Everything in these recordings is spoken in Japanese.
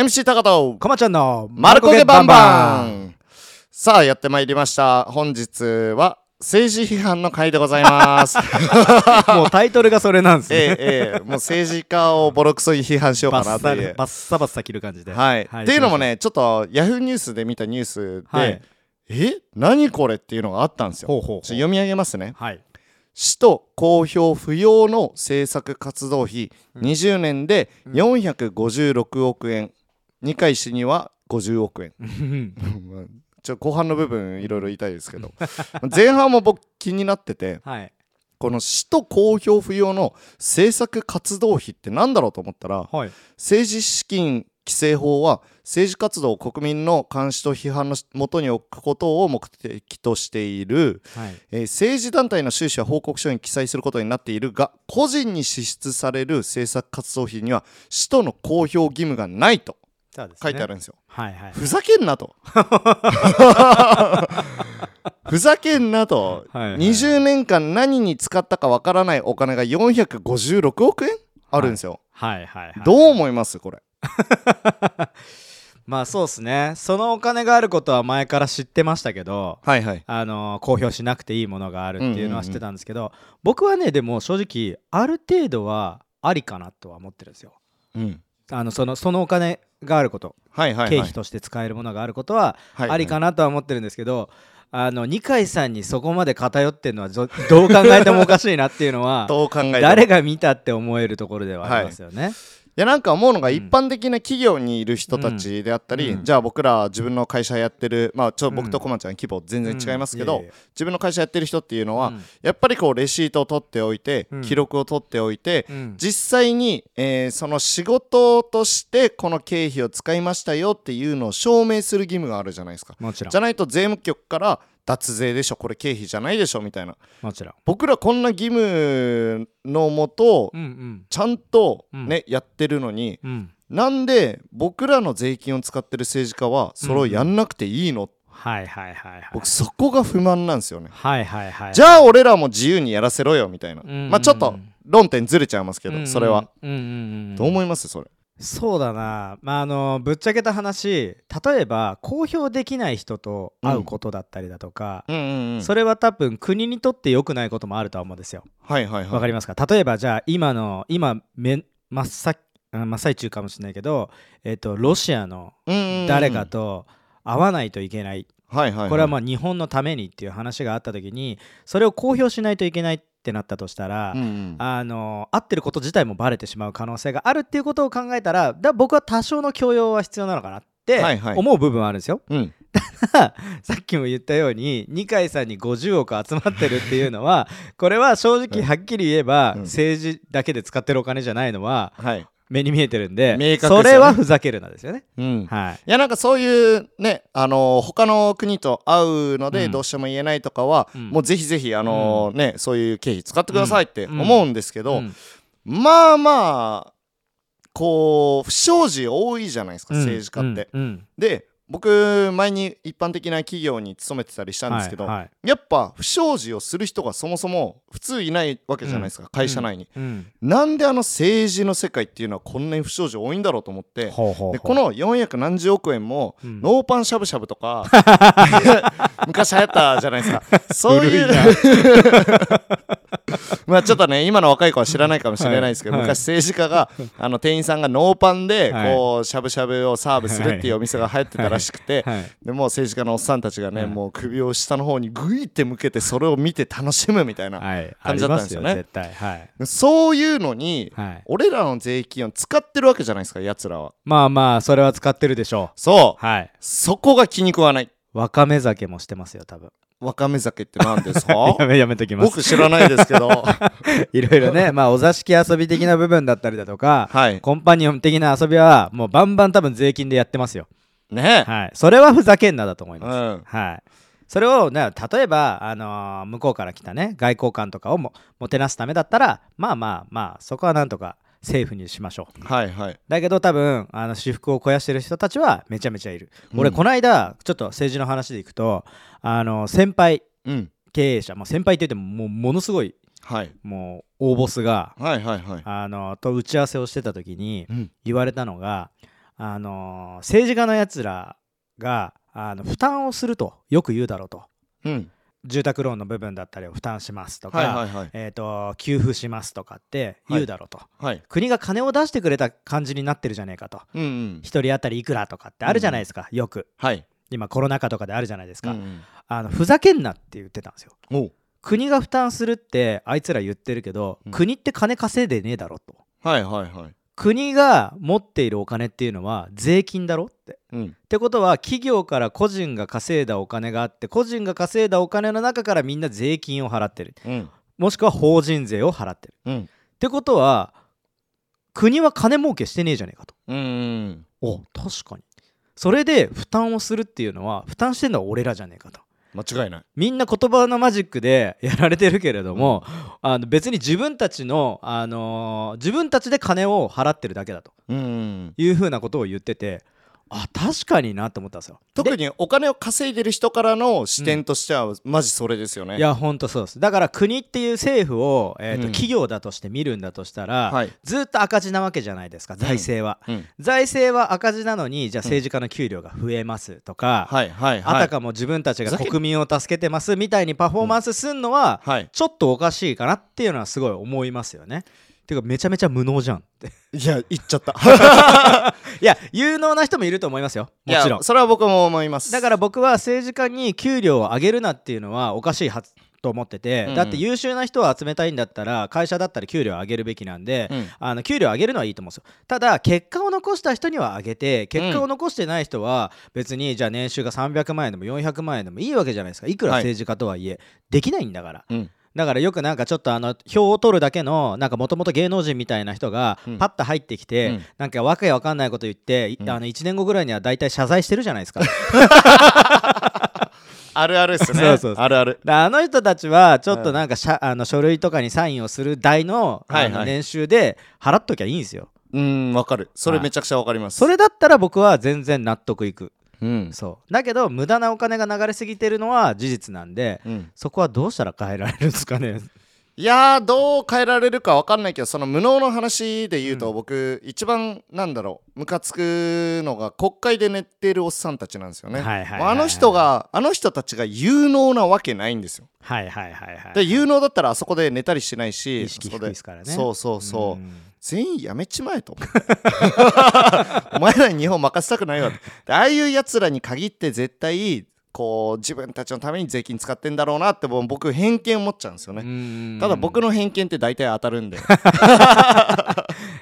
MC 高田かまちゃんのマルコゲバンバン。さあやってまいりました。本日は政治批判の回でございます。もうタイトルがそれなんですね、ええええ。もう政治家をボロクソに批判しようかなという。バッサバッサ切る感じで。はい、っていうのもねちょっとヤフーニュースで見たニュースで、はい。え何これっていうのがあったんですよ。ほうほうほう。読み上げますね。はい。市と公表不要の政策活動費20年で456億円二階氏には50億円。まあちょ後半の部分いろいろ言いたいですけど。前半も僕気になっててはい。この市と公表不要の政策活動費って何だろうと思ったらはい。政治資金規正法は政治活動を国民の監視と批判のもとに置くことを目的としている、はい。えー政治団体の収支は報告書に記載することになっているが個人に支出される政策活動費には使途の公表義務がないとそうですね書いてあるんですよ。はいはいふざけんなと。ふざけんなと。はいはい20年間何に使ったかわからないお金が456億円あるんですよ。はいはいはいどう思います？これ。まあそうですねそのお金があることは前から知ってましたけどはいはい。あの公表しなくていいものがあるっていうのは知ってたんですけど、僕はねでも正直ある程度はありかなとは思ってるんですようん。あのそのそのお金があること、はいはい、はい。経費として使えるものがあることははいありかなとは思ってるんですけど、あの二階さんにそこまで偏ってるのはど どう考えてもおかしいなっていうのはどう考え誰が見たって思えるところではありますよね。いやなんか思うのがうん。一般的な企業にいる人たちであったり、うん。じゃあ僕ら自分の会社やってるまあちょっと僕とうんコマちゃん規模全然違いますけど、うんいやいや。自分の会社やってる人っていうのは、うん。やっぱりこうレシートを取っておいて、うん。記録を取っておいて、うん。実際に、えーその仕事としてこの経費を使いましたよっていうのを証明する義務があるじゃないですか。もちろん。じゃないと税務局から脱税でしょこれ経費じゃないでしょみたいなもちろん。僕らこんな義務のもとうんうんちゃんとね、やってるのにうんなんで僕らの税金を使ってる政治家はそれをやんなくていいの、はいはいはいはい。僕そこが不満なんですよね。はいはいはい。じゃあ俺らも自由にやらせろよみたいな。うんまあちょっと論点ずれちゃいますけど、うんうんそれは。。うんうんうんどう思います？それ。そうだな、まあ、あのぶっちゃけた話例えば公表できない人と会うことだったりだとか、うんうんうん。それは多分国にとって良くないこともあるとは思うんですよ。はいはいはい。わかりますか？例えばじゃあ今の今め真っ先あ真っ最中かもしれないけど、えっとロシアの誰か。と会わないといけない、はいはい、はい。これはまあ日本のためにっていう話があった時にそれを公表しないといけないってなったとしたら、うんうんあの合ってること自体もバレてしまう可能性があるっていうことを考えたらだ僕は多少の許容は必要なのかなってはいはい思う部分はあるんですよ。うん。さっきも言ったように二階さんに50億集まってるっていうのはこれは正直はっきり言えば、うん政治だけで使ってるお金じゃないのははい。目に見えてるんでね。それはふざけるなですよね。うん。はい。いやなんかそういうねあのー他の国と会うのでうん。どうしても言えないとかは、うん。もうぜひぜひあのーねそういう経費使ってくださいってうん。思うんですけど、うん。まあまあこう不祥事多いじゃないですか、政治家って。うん。うん。で僕前に一般的な企業に勤めてたりしたんですけど、はいはい。やっぱ不祥事をする人がそもそも普通いないわけじゃないですか、会社内に、うん。なんであの政治の世界っていうのはこんなに不祥事多いんだろうと思ってほうでこの400何十億円も、うん。ノーパンしゃぶしゃぶとか 昔流行ったじゃないですか。そういう まあちょっとね今の若い子は知らないかもしれないですけど、はい。昔政治家があの店員さんがノーパンではい。こうしゃぶしゃぶをサーブするっていうお店が流行ってたらしくて、はい。でもう政治家のおっさんたちがね、はい。もう首を下の方にグイって向けてそれを見て楽しむみたいな、はい。感じだったんですよね。絶対。はい。そういうのに、はい。俺らの税金を使ってるわけじゃないですかやつらは。まあまあそれは使ってるでしょそうう。はい。そこが気に食わない。わかめ酒もしてますよ多分わかめ酒って何ですか？やめやめときます。僕知らないですけど。いろいろねまあお座敷遊び的な部分だったりだとかはい。コンパニオン的な遊びはもうバンバン多分税金でやってますよ。ね。はい。それはふざけんなだと思います。うん。はい。それをね例えば、あのー向こうから来たね外交官とかをももてなすためだったらまあまあまあそこはなんとかセーフにしましょう。はいはい。だけど多分あの私服を肥やしてる人たちはめちゃめちゃいる、うん。俺この間ちょっと政治の話でいくとあの先輩うん。経営者もう先輩って言ってももうものすごいはい。もう大ボスがはいはいはい。あのと打ち合わせをしてた時にうん。言われたのがあのー政治家のやつらがあの負担をするとよく言うだろうと。うん住宅ローンの部分だったりを負担しますとか、えー、と給付しますとかって言うだろうと、はい。国が金を出してくれた感じになってるじゃねえかと。うんうん。1人当たりいくらとかってあるじゃないですか、よく。はい。今コロナ禍とかであるじゃないですか、あのふざけんなって言ってたんですよ。国が負担するってあいつら言ってるけど、うん。国って金稼いでねえだろと。はいはいはい。国が持っているお金っていうのは税金だろってうん。ってことは企業から個人が稼いだお金があって個人が稼いだお金の中からみんな税金を払ってる。うん。もしくは法人税を払ってる。うん。ってことは国は金儲けしてねえじゃねえかと。うんうんお確かに。それで負担をするっていうのは負担してんのは俺らじゃねえかと。間違いない。みんな言葉のマジックでやられてるけれども、あの別に自分たちの、あのー自分たちで金を払ってるだけだとうんうん。いうふうなことを言っててあ確かになと思ったんですよ。特にお金を稼いでる人からの視点としてはマジそれですよね。いやほんとそうです。だから国っていう政府を、えーとうん。企業だとして見るんだとしたら、はい。ずっと赤字なわけじゃないですか財政は、うん。財政は赤字なのにじゃあ政治家の給料が増えますとか、はいはいあはい。たかも自分たちが国民を助けてますみたいにパフォーマンスすんのは、はい。ちょっとおかしいかなっていうのはすごい思いますよね。ていうかめちゃめちゃ無能じゃんって。いや言っちゃった。いや有能な人もいると思いますよ。もちろん。それは僕も思います。だから僕は政治家に給料を上げるなっていうのはおかしいはずと思ってて、うん。うんだって優秀な人を集めたいんだったら会社だったら給料を上げるべきなんで、うん。あの給料上げるのはいいと思うんですよ。ただ結果を残した人には上げて結果を残してない人は別にじゃあ年収が300万円でも400万円でもいいわけじゃないですか。いくらはい。政治家とはいえ、できないんだから。うんだからよくなんかちょっとあの票を取るだけのなんかもともと芸能人みたいな人がうん。パッと入ってきて、うん。なんかわけわかんないこと言って、いうん。あの1年後ぐらいには大体謝罪してるじゃないですか。あるあるっすね。そうそうそう。あるある。だあの人たちはちょっとなんかしゃ、あの書類とかにサインをする代の,、の年収で払っときゃいいんですよ。うんわかる。それめちゃくちゃわかります。それだったら僕は全然納得いくうん。そう。だけど無駄なお金が流れすぎてるのは事実なんでうん。そこはどうしたら変えられるんですかね？いやーどう変えられるかわかんないけどその無能の話で言うと、僕一番なんだろうムカつくのが国会で寝てるおっさんたちなんですよね、あの人があの人たちが有能なわけないんですよ。はいはいはいはいで有能だったらあそこで寝たりしないし意識低いですからね。そうそうそう、ん全員やめちまえと。お前らに日本任せたくないわでああいうやつらに限って絶対こう自分たちのために税金使ってんだろうなって僕偏見持っちゃうんですよね、うん。ただ僕の偏見って大体当たるんで、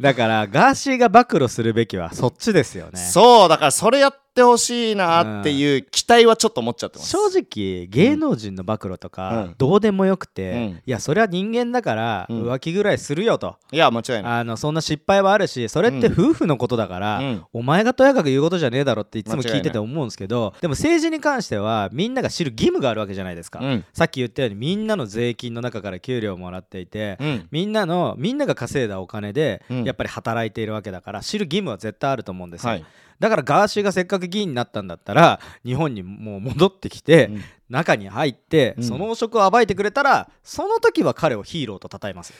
だからガーシーが暴露するべきはそっちですよね。そうだからそれやってほしいなっていう期待はちょっと持っちゃってます。正直芸能人の暴露とかうん。どうでもよくて、うん。いやそれは人間だからうん。浮気ぐらいするよと、いや間違いない。あのそんな失敗はあるしそれって夫婦のことだから、うん。お前がとやかく言うことじゃねえだろっていつも聞いてて思うんですけどでも政治に関してはみんなが知る義務があるわけじゃないですか、うん。さっき言ったようにみんなの税金の中から給料をもらっていて、うん。みんなのみんなが稼いだお金でうん。やっぱり働いているわけだから知る義務は絶対あると思うんですよ、はいだからガーシーがせっかく議員になったんだったら日本にもう戻ってきて、うん。中に入って、うん。その汚職を暴いてくれたらその時は彼をヒーローと称えます。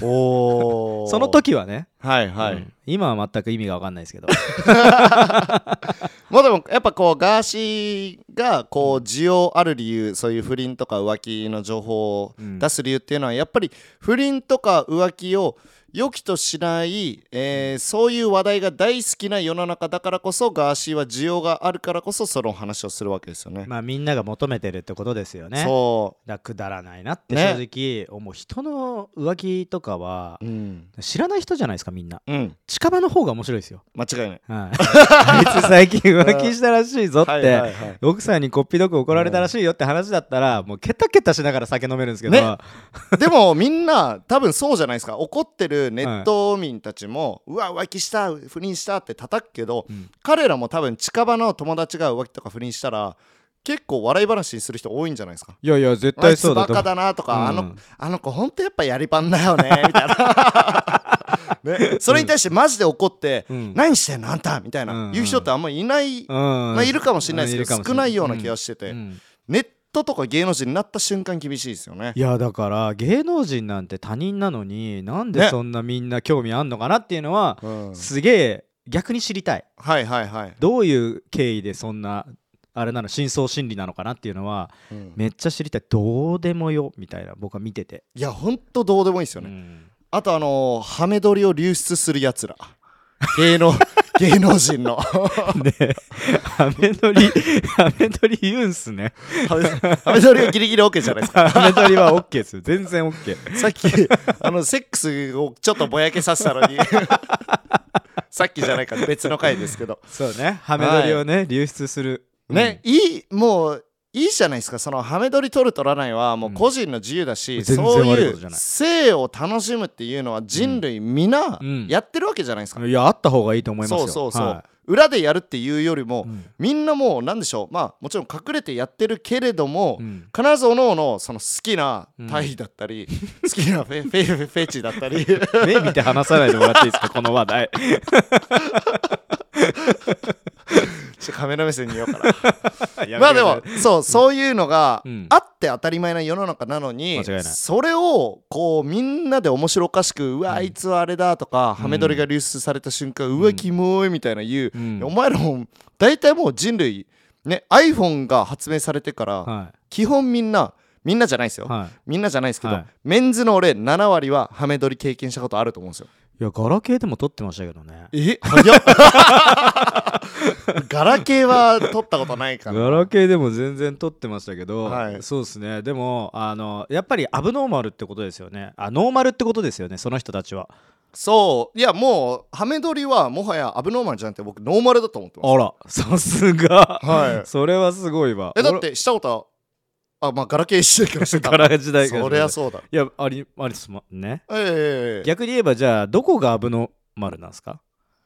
おー。その時はね、はいはい、うん。今は全く意味が分かんないですけど。もうでもやっぱこうガーシーがこう需要ある理由そういう不倫とか浮気の情報をうん。出す理由っていうのはやっぱり不倫とか浮気を良きとしない、えーそういう話題が大好きな世の中だからこそガーシーは需要があるからこそその話をするわけですよね。まあみんなが求めてるってことですよね。そだくだらないなってね。正直思う人の浮気とかはう、うん、知らない人じゃないですかみんな。うん、近場の方が面白いですよ、間違いない。はい、あいつ最近浮気したらしいぞって、はいはいはい。奥さんにこっぴどく怒られたらしいよって話だったら、もうケタケタしながら酒飲めるんですけど、ね。でもみんな多分そうじゃないですか。怒ってるネット民たちも、うわ浮気した不倫したって叩くけど、うん。彼らも多分近場の友達が浮気とか不倫したら結構笑い話にする人多いんじゃないですか。いやいや絶対そうだと思う。だなとか、うん。あのあの子ほんとやっぱやりパンだよねみたいな、ね、それに対してマジで怒って、うん。何してんのあんたみたいな、うん。言う人ってあんまりいない、うん。まあ、いるかもしれないですけど、少ないような気がしてて、うん。ネットとか芸能人になった瞬間厳しいですよね。い。やだから芸能人なんて他人なのになんでね。そんなみんな興味あんのかなっていうのは、うん。すげえ逆に知りたい。はいはいはい、どういう経緯でそんなあれなの深層心理なのかなっていうのはうん。めっちゃ知りたい。どうでもよみたいな僕は見てて、いやほんとどうでもいいですよね、うん。あとあのーハメ撮りを流出するやつら。芸能芸能人の。でハメ撮りハメ撮り言うんすね。ハメ撮りはギリギリ OK じゃないですか。ハメ撮りは OK ですよ。全然 OK さっきあのセックスをちょっとぼやけさせたのに。さっきじゃないか別の回ですけど。そうね。ハメ撮りをね、流出する。ね、いいもういいじゃないですか。そのハメ撮り撮る撮らないはもう個人の自由だし、うんそういう性を楽しむっていうのは人類皆うん。やってるわけじゃないですか、いやあった方がいいと思いますよ。そうそうそう、は裏でやるっていうよりも、うん。みんなもうなんでしょう。まあもちろん隠れてやってるけれども、いうん。必ずおのおのその好きな体位だったり、好きなフェフェフェフェチだったり。目見て話さないでもらっていいですか？この話題 ちょっとカメラ目線に言おうかな。まあでもそうそういうのがうん。あって当たり前な世の中なのに、それをこうみんなで面白おかしくうわあいつはあれだとか、ハメ撮りが流出された瞬間うわキモいみたいな言う、うん。お前らも大体もう人類ね iPhone が発明されてから、は基本みんなみんなじゃないですよ、みんなじゃないですけど、はい。メンズの俺7割はハメ撮り経験したことあると思うんですよいやガラケーでも撮ってましたけどね。え？早っ ガラケーは撮ったことないからガラケーでも全然撮ってましたけど、はい。そうですね。でもあのやっぱりアブノーマルってことですよね。あノーマルってことですよねその人たちは。そう。いやもうハメ撮りはもはやアブノーマルじゃなくて僕ノーマルだと思ってます。あらさすが。はい。それはすごいわ。えだってしたことあまあガラケー時代からしてたガラ時代から。そりゃそうだ。いやありありです。もんね。ええ逆に言えばじゃあどこがアブノーマルなんですか？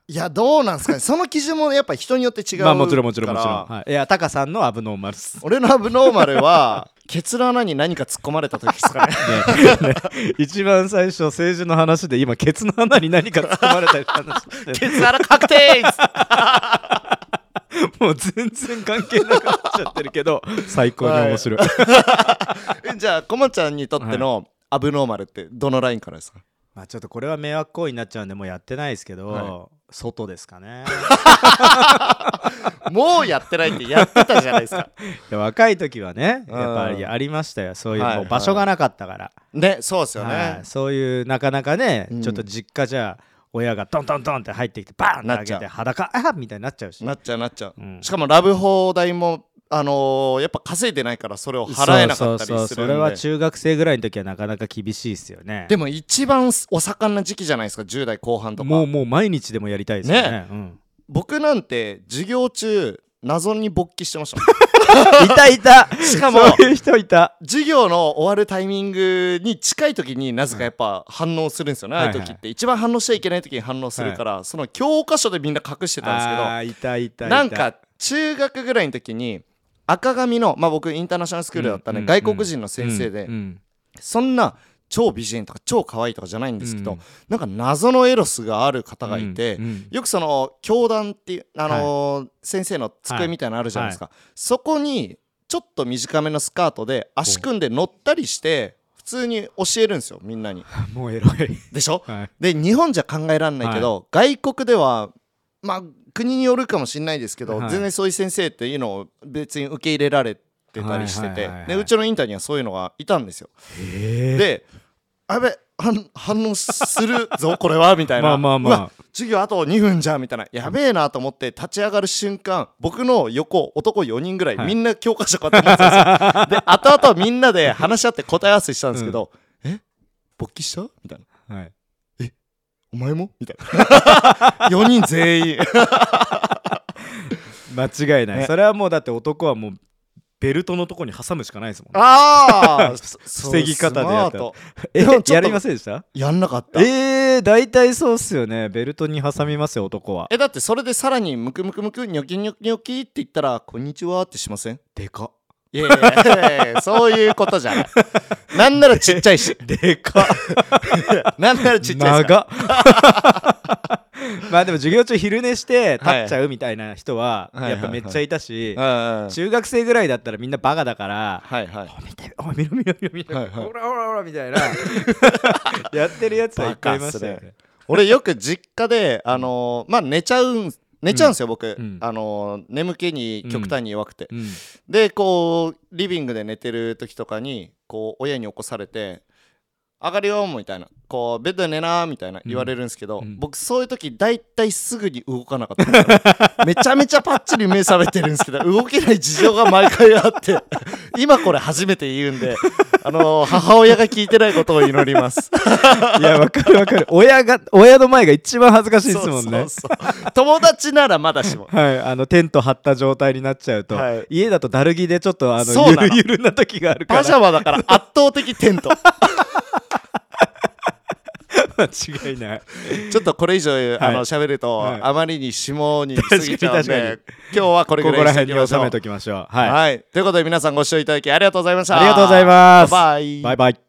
いやどうなんすかね。その基準もやっぱ人によって違うから。まあもちろんもちろんもちろん、はい、いやタカさんのアブノーマルっす。俺のアブノーマルは ケツの穴に何か突っ込まれた時ですかね。ねね。一番最初政治の話で今ケツの穴に何か突っ込まれたり話ケツ穴確定 もう全然関係なくなっちゃってるけど最高に面白い、えじゃあこまちゃんにとってのアブノーマルってどのラインからですか？まあちょっとこれは迷惑行為になっちゃうんでもうやってないですけど、は外ですかね。もうやってないってやってたじゃないですか。若い時はねうん。やっぱりありましたよ。そういうはい。もう場所がなかったから、ねそうですよね、はい。そういうなかなかね、うん。ちょっと実家じゃ親がトントントンって入ってきてバーンってなっちゃう。て裸あみたいになっちゃうし。なっちゃうなっちゃう、うん。しかもラブ放題もあのーやっぱ稼いでないからそれを払えなかったりするんで。そうそうそう。それは中学生ぐらいの時はなかなか厳しいですよね。でも一番お盛んな時期じゃないですか10代後半とか。もうもう毎日でもやりたいですよね。ね。うん。僕なんて授業中謎に勃起してましたもん いたいた。しかもそういう人いた。授業の終わるタイミングに近い時になぜかやっぱ反応するんですよね、はいああいう時って。一番反応しちゃいけない時に反応するから、その教科書でみんな隠してたんですけどいたいたなんか中学ぐらいの時に赤髪のまあ僕インターナショナルスクールだったんで、うん。外国人の先生で、うんうん。そんな超美人とか超可愛いとかじゃないんですけど、うん。なんか謎のエロスがある方がいて、うんうんよくその教団っていう、あのー先生の机みたいなのあるじゃないですか、そこにちょっと短めのスカートで足組んで乗ったりして普通に教えるんですよみんなに。もうエロい。でしょ？はい。で日本じゃ考えられないけど、外国ではまあ国によるかもしれないですけど、はい。全然そういう先生っていうのを別に受け入れられてたりしててはいはいはいはいでうちのインターにはそういうのがいたんですよ。であやべ反反応するぞこれはみたいな。まあまあまあ。授業あと2分じゃんみたいな。やべえなと思って立ち上がる瞬間僕の横男4人ぐらい、はい。みんな教科書こうやって持ってたんですよ。で後々みんなで話し合って答え合わせしたんですけど、え？勃起した？みたいな。はい。お前も？みたいな。4人全員。間違いない。ね。それはもうだって男はもうベルトのとこに挟むしかないですもんああ 防ぎ方でやった えやりませんでした？やんなかった。えー、大体そうっすよね。ベルトに挟みますよ男は。えだってそれでさらにムクムクムクニョキニョキニョキって言ったら「こんにちは」ってしません？でかいやいやいや。そういうことじゃない。なんならちっちゃいし。でか。なんならちっちゃいし。長っ。まあでも授業中昼寝して立っちゃうみたいな人ははい。やっぱめっちゃいたし中学生ぐらいだったらみんなバカだからはいはい。お見ておい見ろ見ろ見ろ見ろ。はいはい。ほらほらほらみたいなやってるやつはいっぱいいましたよね。俺よく実家であのーまあ寝ちゃうん寝ちゃうんですよ、僕、ん。あのー眠気に極端に弱くて、うん。でこうリビングで寝てる時とかにこう親に起こされて「上がるよ」みたいな。こうベッドで寝なみたいな言われるんですけど、うん。僕そういう時大体すぐに動かなかった めちゃめちゃパッチリ目覚めてるんですけど動けない事情が毎回あって 今これ初めて言うんで、あのー母親が聞いてないことを祈ります。いやわかるわかる。親が親の前が一番恥ずかしいですもんね。そうそうそう友達ならまだしも。はい、あのテント張った状態になっちゃうと、はい。家だとだるぎでちょっとあの。ゆるゆるな時があるから。パジャマだから圧倒的テント 間違いない。ちょっとこれ以上、あの喋ると、はい。あまりに下に過ぎちゃうん確かにで今日はこれこぐらいにしてこら辺におきましょう。収めときましょう。はい、はい、ということで皆さんご視聴いただきありがとうございました。ありがとうございます。バイバイ。バイバイ